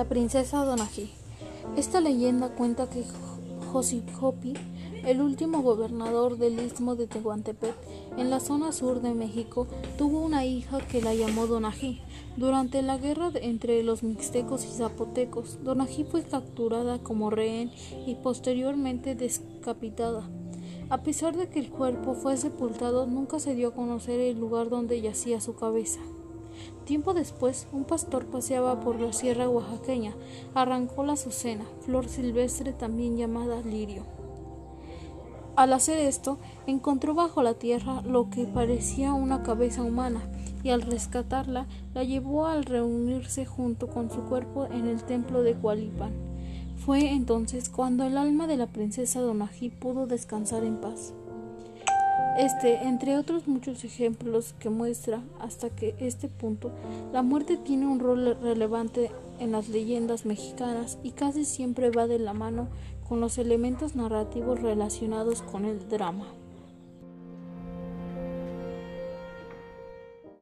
La princesa Donají. Esta leyenda cuenta que Josicopi, el último gobernador del istmo de Tehuantepec, en la zona sur de México, tuvo una hija que la llamó Donají. Durante la guerra entre los mixtecos y zapotecos, Donají fue capturada como rehén y posteriormente descapitada. A pesar de que el cuerpo fue sepultado, nunca se dio a conocer el lugar donde yacía su cabeza. Tiempo después, un pastor paseaba por la sierra oaxaqueña, arrancó la azucena, flor silvestre también llamada lirio. Al hacer esto, encontró bajo la tierra lo que parecía una cabeza humana, y al rescatarla, la llevó al reunirse junto con su cuerpo en el templo de Cualipan. Fue entonces cuando el alma de la princesa Donají pudo descansar en paz. Este, entre otros muchos ejemplos que muestra hasta que este punto, la muerte tiene un rol relevante en las leyendas mexicanas y casi siempre va de la mano con los elementos narrativos relacionados con el drama.